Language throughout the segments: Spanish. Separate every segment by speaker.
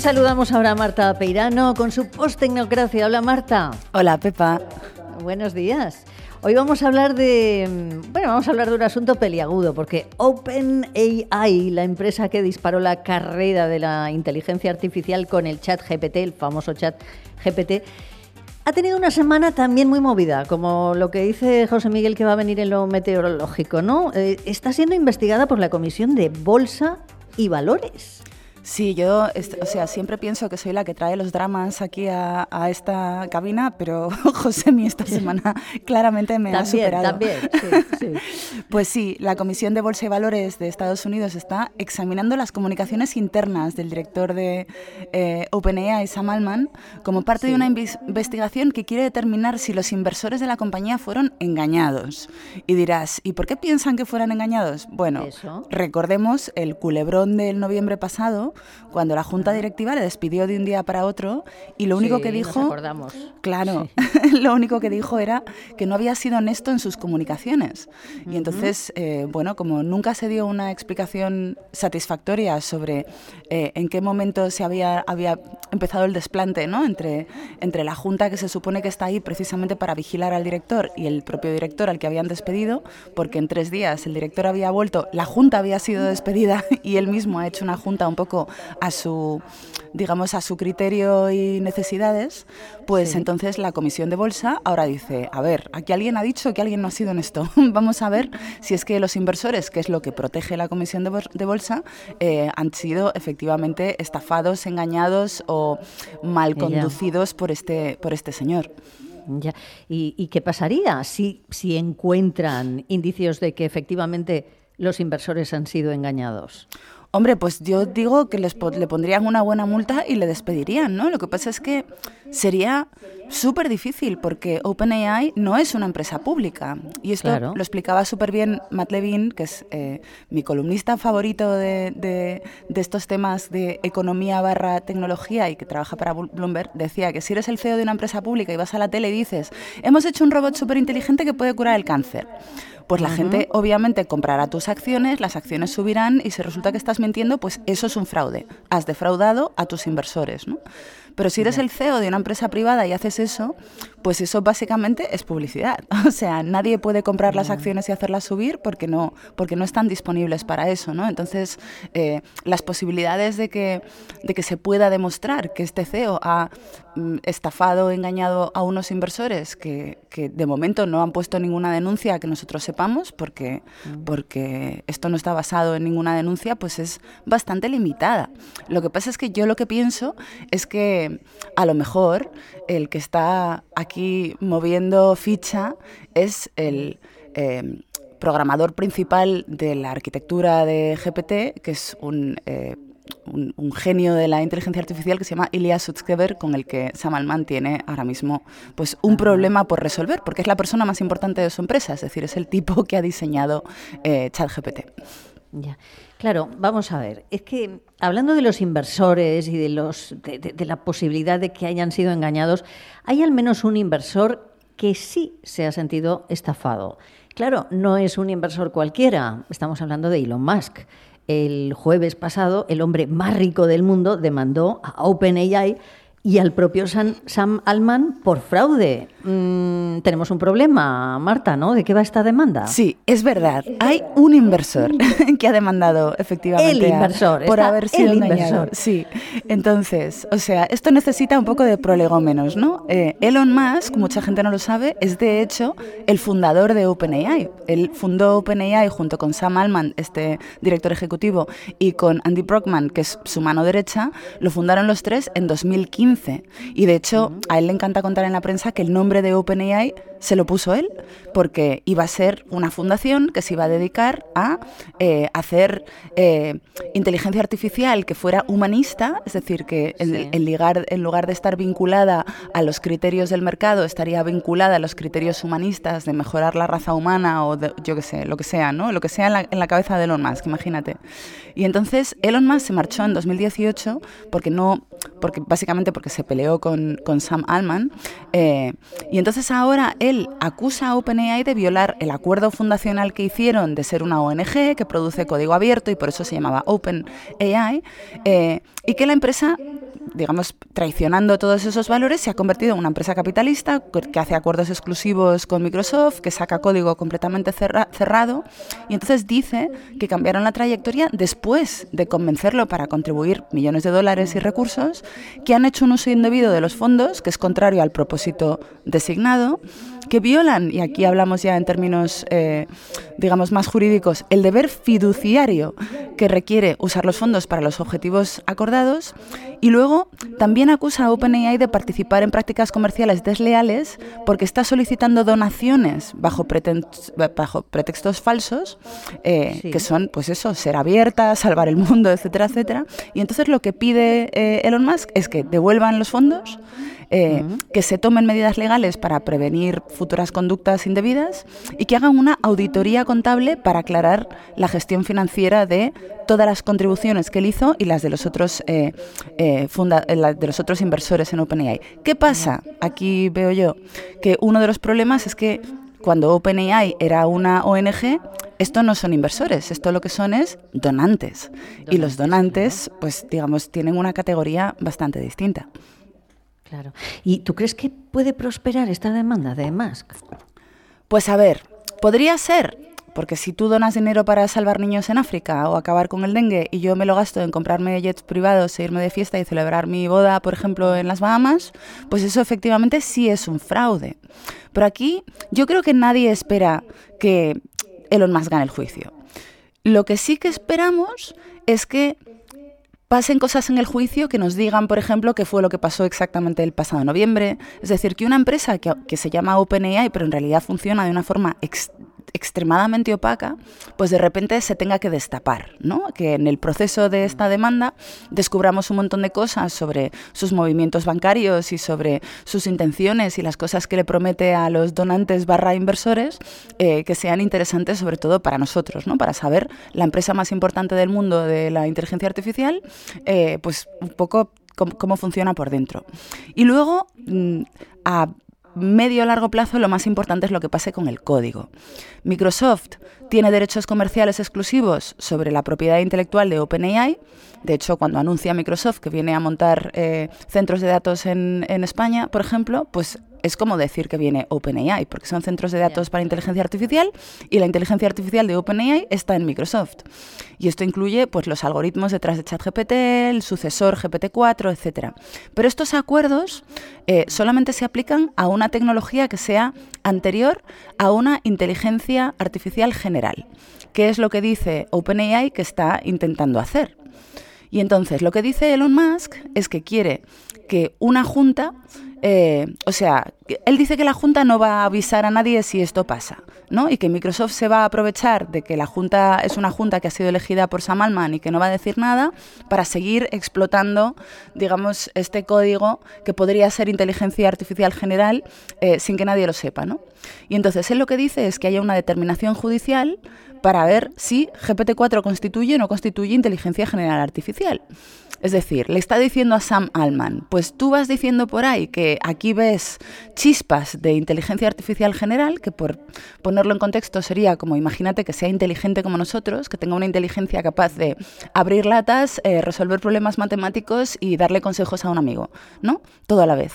Speaker 1: Y saludamos ahora a Marta Peirano con su post-tecnocracia. Hola Marta.
Speaker 2: Hola Pepa.
Speaker 1: Buenos días. Hoy vamos a hablar de, bueno, vamos a hablar de un asunto peliagudo, porque OpenAI, la empresa que disparó la carrera de la inteligencia artificial con el chat GPT, el famoso chat GPT, ha tenido una semana también muy movida, como lo que dice José Miguel que va a venir en lo meteorológico, ¿no? Eh, está siendo investigada por la Comisión de Bolsa y Valores.
Speaker 2: Sí, yo, o sea, siempre pienso que soy la que trae los dramas aquí a, esta cabina, pero José mi esta semana claramente me ha superado.
Speaker 1: También, sí,
Speaker 2: Pues sí, la Comisión de Bolsa y Valores de Estados Unidos está examinando las comunicaciones internas del director de eh, OpenAI, Sam Altman, como parte de una investigación que quiere determinar si los inversores de la compañía fueron engañados. Y dirás, ¿y por qué piensan que fueran engañados? Bueno, recordemos el culebrón del noviembre pasado cuando la junta directiva le despidió de un día para otro y lo único que dijo, claro, lo único que dijo era que no había sido honesto en sus comunicaciones. Y entonces, eh, bueno, como nunca se dio una explicación satisfactoria sobre eh, en qué momento se había, había empezado el desplante, ¿no? Entre, entre la junta que se supone que está ahí precisamente para vigilar al director y el propio director al que habían despedido, porque en tres días el director había vuelto, la junta había sido despedida y él mismo ha hecho una junta un poco a su digamos a su criterio y necesidades, pues entonces la comisión de bolsa ahora dice, a ver, aquí alguien ha dicho que alguien no ha sido honesto. Vamos a ver si es que los inversores, que es lo que protege la comisión de, bolsa, eh, han sido efectivamente estafados, engañados o mal conducidos por este, por este señor.
Speaker 1: Ya. ¿Y, ¿Y, qué pasaría si, si encuentran indicios de que efectivamente los inversores han sido engañados?
Speaker 2: Hombre, pues yo digo que les le pondrían una buena multa y le despedirían, ¿no? Lo que pasa es que sería súper difícil porque OpenAI no es una empresa pública. Y esto lo explicaba súper bien Matt Levine, que es eh, mi columnista favorito de, de, de, estos temas de economía barra tecnología y que trabaja para Bloomberg. Decía que si eres el CEO de una empresa pública y vas a la tele y dices, hemos hecho un robot súper inteligente que puede curar el cáncer pues la gente obviamente comprará tus acciones, las acciones subirán y si resulta que estás mintiendo, pues eso es un fraude. Has defraudado a tus inversores, ¿no? Pero si eres el CEO de una empresa privada y haces eso, pues eso básicamente es publicidad. O sea, nadie puede comprar las acciones y hacerlas subir porque no, porque no están disponibles para eso, ¿no? Entonces, eh, las posibilidades de que, de que se pueda demostrar que este CEO ha mm, estafado, engañado a unos inversores que, que, de momento no han puesto ninguna denuncia que nosotros sepamos, porque, porque esto no está basado en ninguna denuncia, pues es bastante limitada. Lo que pasa es que yo lo que pienso es que a lo mejor el que está aquí moviendo ficha es el em, programador principal de la arquitectura de GPT, que es eh, un, genio de la inteligencia artificial que se llama Ilya Sutskever, con el que Sam Altman tiene ahora mismo pues, un problema por resolver, porque es la persona más importante de su empresa, es decir, es el tipo que ha diseñado eh, ChatGPT.
Speaker 1: Ya. Claro, vamos a ver. Es que hablando de los inversores y de, los, de, la posibilidad de que hayan sido engañados, hay al menos un inversor que sí se ha sentido estafado. Claro, no es un inversor cualquiera. Estamos hablando de Elon Musk. El jueves pasado, el hombre más rico del mundo demandó a OpenAI y al propio Sam, Sam Alman por fraude. Mm, tenemos un problema, Marta, ¿no? ¿De qué va esta demanda?
Speaker 2: Sí, es verdad. Hay un inversor que ha demandado efectivamente
Speaker 1: el inversor,
Speaker 2: por haber sido el inversor. Sí. Entonces, o sea, esto necesita un poco de prolegómenos, ¿no? Eh, Elon Musk, mucha gente no lo sabe, es de hecho el fundador de OpenAI. Él fundó OpenAI junto con Sam Alman, este director ejecutivo, y con Andy Brockman, que es su mano derecha. Lo fundaron los tres en 2015 y de hecho, a él le encanta contar en la prensa que el nombre de OpenAI se lo puso él, porque iba a ser una fundación que se iba a dedicar a eh, hacer eh, inteligencia artificial que fuera humanista, es decir, que en, lugar, en lugar de estar vinculada a los criterios del mercado, estaría vinculada a los criterios humanistas de mejorar la raza humana o yo qué sé, lo que sea, ¿no? Lo que sea en la, en la cabeza de Elon Musk, imagínate. Y entonces Elon Musk se marchó en 2018 porque no, porque básicamente porque se peleó con, Sam Altman. Eh, y entonces ahora él acusa a OpenAI de violar el acuerdo fundacional que hicieron de ser una ONG que produce código abierto y por eso se llamaba OpenAI. Eh, y que la empresa digamos, traicionando todos esos valores, se ha convertido en una empresa capitalista que hace acuerdos exclusivos con Microsoft, que saca código completamente cerrado, y entonces dice que cambiaron la trayectoria después de convencerlo para contribuir millones de dólares y recursos, que han hecho un uso indebido de los fondos, que es contrario al propósito designado, que violan, y aquí hablamos ya en términos, eh, digamos, más jurídicos, el deber fiduciario que requiere usar los fondos para los objetivos acordados, y luego también acusa a OpenAI de participar en prácticas comerciales desleales porque está solicitando donaciones bajo, bajo pretextos falsos, eh, que son, pues eso, ser abierta, salvar el mundo, etcétera, etcétera. Y entonces lo que pide eh, Elon Musk es que devuelvan los fondos eh, que se tomen medidas legales para prevenir futuras conductas indebidas y que hagan una auditoría contable para aclarar la gestión financiera de todas las contribuciones que él hizo y las de los otros eh, eh, de los otros inversores en OpenAI. ¿Qué pasa? Aquí veo yo que uno de los problemas es que cuando OpenAI era una ONG, esto no son inversores, esto lo que son es donantes. Y los donantes, pues digamos, tienen una categoría bastante distinta.
Speaker 1: Claro. ¿Y tú crees que puede prosperar esta demanda de Musk?
Speaker 2: Pues a ver, podría ser, porque si tú donas dinero para salvar niños en África o acabar con el dengue y yo me lo gasto en comprarme jets privados e irme de fiesta y celebrar mi boda, por ejemplo, en las Bahamas, pues eso efectivamente sí es un fraude. Pero aquí yo creo que nadie espera que Elon Musk gane el juicio. Lo que sí que esperamos es que pasen cosas en el juicio que nos digan, por ejemplo, qué fue lo que pasó exactamente el pasado noviembre. Es decir, que una empresa que, se llama OpenAI, pero en realidad funciona de una forma extremadamente opaca, pues de repente se tenga que destapar, ¿no? Que en el proceso de esta demanda descubramos un montón de cosas sobre sus movimientos bancarios y sobre sus intenciones y las cosas que le promete a los donantes barra inversores eh, que sean interesantes sobre todo para nosotros, ¿no? Para saber la empresa más importante del mundo de la inteligencia artificial, eh, pues un poco cómo, funciona por dentro. Y luego, mm, a medio largo plazo lo más importante es lo que pase con el código. Microsoft tiene derechos comerciales exclusivos sobre la propiedad intelectual de OpenAI. De hecho, cuando anuncia Microsoft que viene a montar eh, centros de datos en, en España, por ejemplo, pues es como decir que viene OpenAI, porque son centros de datos para inteligencia artificial y la inteligencia artificial de OpenAI está en Microsoft. Y esto incluye pues, los algoritmos detrás de ChatGPT, el sucesor GPT-4, etc. Pero estos acuerdos eh, solamente se aplican a una tecnología que sea anterior a una inteligencia artificial general, que es lo que dice OpenAI que está intentando hacer. Y entonces lo que dice Elon Musk es que quiere que una junta eh, o sea, él dice que la Junta no va a avisar a nadie si esto pasa, ¿no? Y que Microsoft se va a aprovechar de que la Junta es una Junta que ha sido elegida por Sam Altman y que no va a decir nada para seguir explotando, digamos, este código que podría ser inteligencia artificial general eh, sin que nadie lo sepa, ¿no? Y entonces él lo que dice es que haya una determinación judicial para ver si GPT-4 constituye o no constituye inteligencia general artificial. Es decir, le está diciendo a Sam Altman, pues tú vas diciendo por ahí que aquí ves chispas de inteligencia artificial general, que por ponerlo en contexto sería como imagínate que sea inteligente como nosotros, que tenga una inteligencia capaz de abrir latas, eh, resolver problemas matemáticos y darle consejos a un amigo, ¿no? Todo a la vez.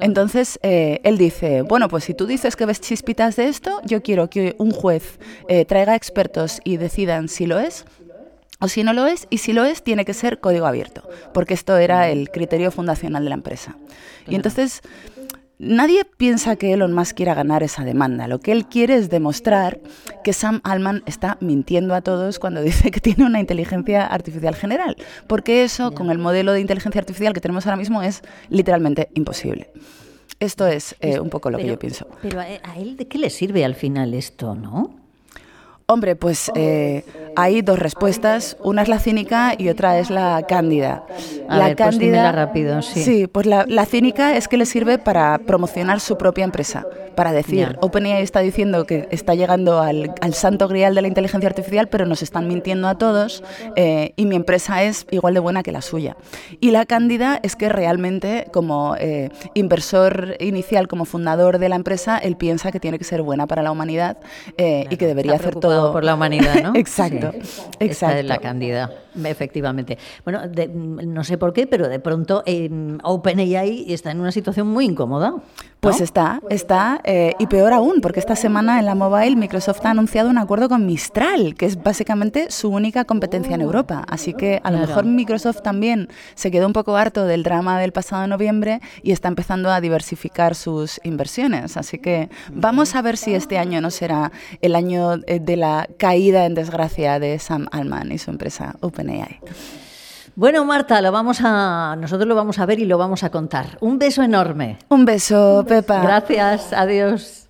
Speaker 2: Entonces, eh, él dice, bueno, pues si tú dices que ves chispitas de esto, yo quiero que un juez eh, traiga expertos y decidan si lo es o si no lo es, y si lo es, tiene que ser código abierto, porque esto era el criterio fundacional de la empresa. Y entonces, nadie piensa que Elon Musk quiera ganar esa demanda. Lo que él quiere es demostrar que Sam Altman está mintiendo a todos cuando dice que tiene una inteligencia artificial general, porque eso, con el modelo de inteligencia artificial que tenemos ahora mismo, es literalmente imposible. Esto es eh, un poco lo que yo pienso.
Speaker 1: Pero a él, ¿de qué le sirve al final esto, no?
Speaker 2: Hombre, pues eh, hay dos respuestas. Una es la cínica y otra es la cándida.
Speaker 1: la pues cándida, rápido, sí.
Speaker 2: Sí, pues la, cínica es que le sirve para promocionar su propia empresa, para decir, OpenAI está diciendo que está llegando al, santo grial de la inteligencia artificial, pero nos están mintiendo a todos eh, y mi empresa es igual de buena que la suya. Y la cándida es que realmente como eh, inversor inicial, como fundador de la empresa, él piensa que tiene que ser buena para la humanidad eh, y que debería hacer todo
Speaker 1: por la humanidad, ¿no?
Speaker 2: exacto, exacto.
Speaker 1: es la cándida, efectivamente. Bueno, no sé por qué, pero de pronto OpenAI está en una situación muy incómoda.
Speaker 2: Pues está, está, eh, y peor aún, porque esta semana en la mobile Microsoft ha anunciado un acuerdo con Mistral, que es básicamente su única competencia en Europa. Así que a lo mejor Microsoft también se quedó un poco harto del drama del pasado noviembre y está empezando a diversificar sus inversiones. Así que vamos a ver si este año no será el año eh, de la caída en desgracia de Sam Altman y su empresa OpenAI.
Speaker 1: Bueno, Marta, lo vamos a, nosotros lo vamos a ver y lo vamos a contar. Un beso enorme.
Speaker 2: Un beso, Pepa.
Speaker 1: Gracias, adiós.